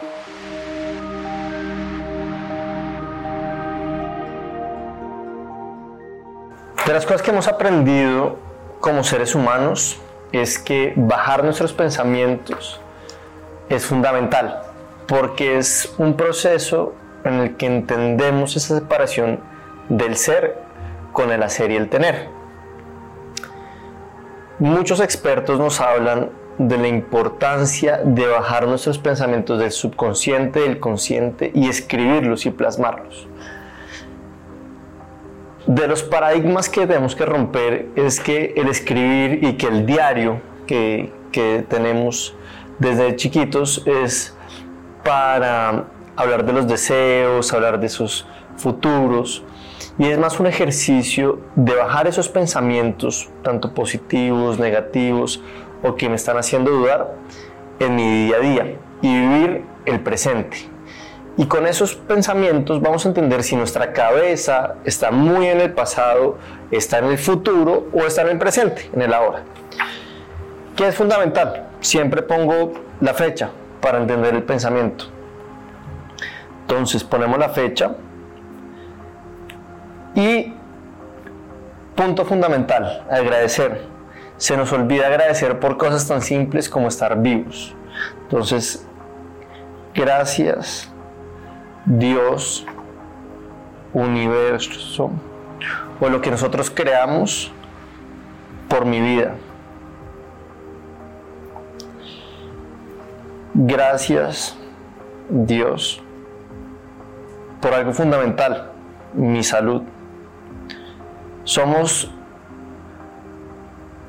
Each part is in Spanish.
De las cosas que hemos aprendido como seres humanos es que bajar nuestros pensamientos es fundamental porque es un proceso en el que entendemos esa separación del ser con el hacer y el tener. Muchos expertos nos hablan de la importancia de bajar nuestros pensamientos del subconsciente, del consciente y escribirlos y plasmarlos. De los paradigmas que tenemos que romper es que el escribir y que el diario que, que tenemos desde chiquitos es para hablar de los deseos, hablar de sus futuros, y es más un ejercicio de bajar esos pensamientos, tanto positivos, negativos o que me están haciendo dudar, en mi día a día y vivir el presente. Y con esos pensamientos vamos a entender si nuestra cabeza está muy en el pasado, está en el futuro o está en el presente, en el ahora. ¿Qué es fundamental? Siempre pongo la fecha para entender el pensamiento. Entonces ponemos la fecha y punto fundamental, agradecer. Se nos olvida agradecer por cosas tan simples como estar vivos. Entonces, gracias Dios, universo o lo que nosotros creamos por mi vida. Gracias Dios por algo fundamental, mi salud. Somos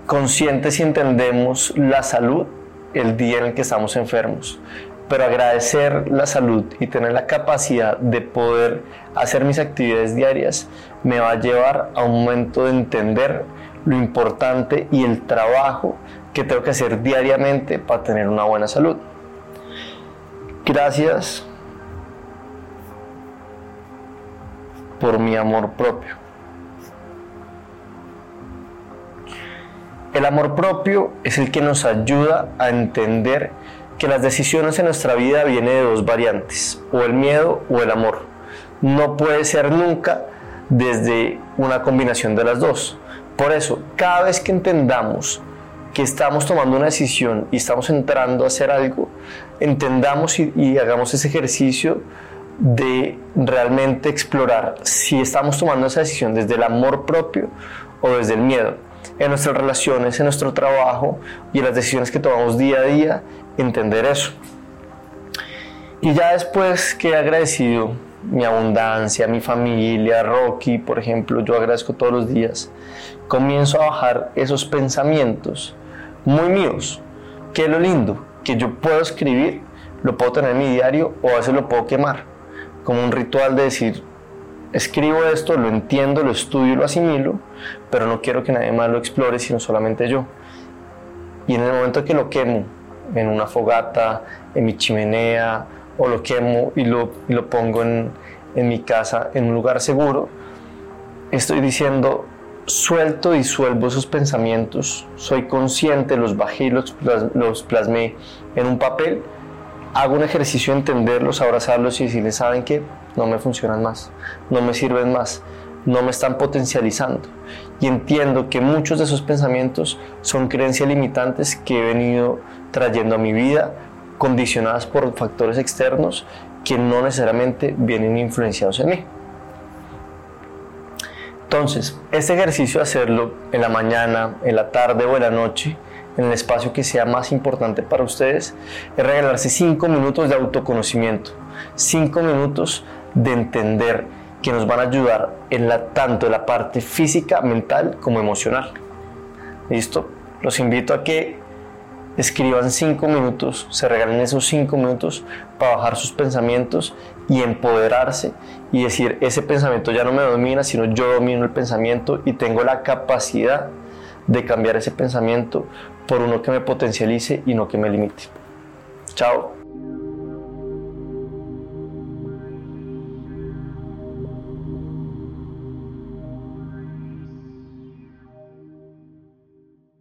conscientes y entendemos la salud el día en el que estamos enfermos, pero agradecer la salud y tener la capacidad de poder hacer mis actividades diarias me va a llevar a un momento de entender lo importante y el trabajo que tengo que hacer diariamente para tener una buena salud. Gracias por mi amor propio. El amor propio es el que nos ayuda a entender que las decisiones en nuestra vida vienen de dos variantes, o el miedo o el amor. No puede ser nunca desde una combinación de las dos. Por eso, cada vez que entendamos que estamos tomando una decisión y estamos entrando a hacer algo, entendamos y, y hagamos ese ejercicio de realmente explorar si estamos tomando esa decisión desde el amor propio o desde el miedo. En nuestras relaciones, en nuestro trabajo y en las decisiones que tomamos día a día, entender eso. Y ya después que he agradecido mi abundancia, mi familia, Rocky, por ejemplo, yo agradezco todos los días, comienzo a bajar esos pensamientos muy míos, que lo lindo, que yo puedo escribir, lo puedo tener en mi diario o a veces lo puedo quemar como un ritual de decir, escribo esto, lo entiendo, lo estudio, lo asimilo, pero no quiero que nadie más lo explore, sino solamente yo. Y en el momento que lo quemo, en una fogata, en mi chimenea, o lo quemo y lo, lo pongo en, en mi casa, en un lugar seguro, estoy diciendo, suelto y suelvo esos pensamientos, soy consciente, los bajé los, los plasmé en un papel hago un ejercicio de entenderlos, abrazarlos y decirles, saben que no me funcionan más, no me sirven más, no me están potencializando. Y entiendo que muchos de esos pensamientos son creencias limitantes que he venido trayendo a mi vida, condicionadas por factores externos que no necesariamente vienen influenciados en mí. Entonces, este ejercicio hacerlo en la mañana, en la tarde o en la noche, en el espacio que sea más importante para ustedes, es regalarse cinco minutos de autoconocimiento, cinco minutos de entender que nos van a ayudar en tanto en la parte física, mental como emocional. ¿Listo? Los invito a que escriban cinco minutos, se regalen esos cinco minutos para bajar sus pensamientos y empoderarse y decir, ese pensamiento ya no me domina, sino yo domino el pensamiento y tengo la capacidad de cambiar ese pensamiento por uno que me potencialice y no que me limite. Chao.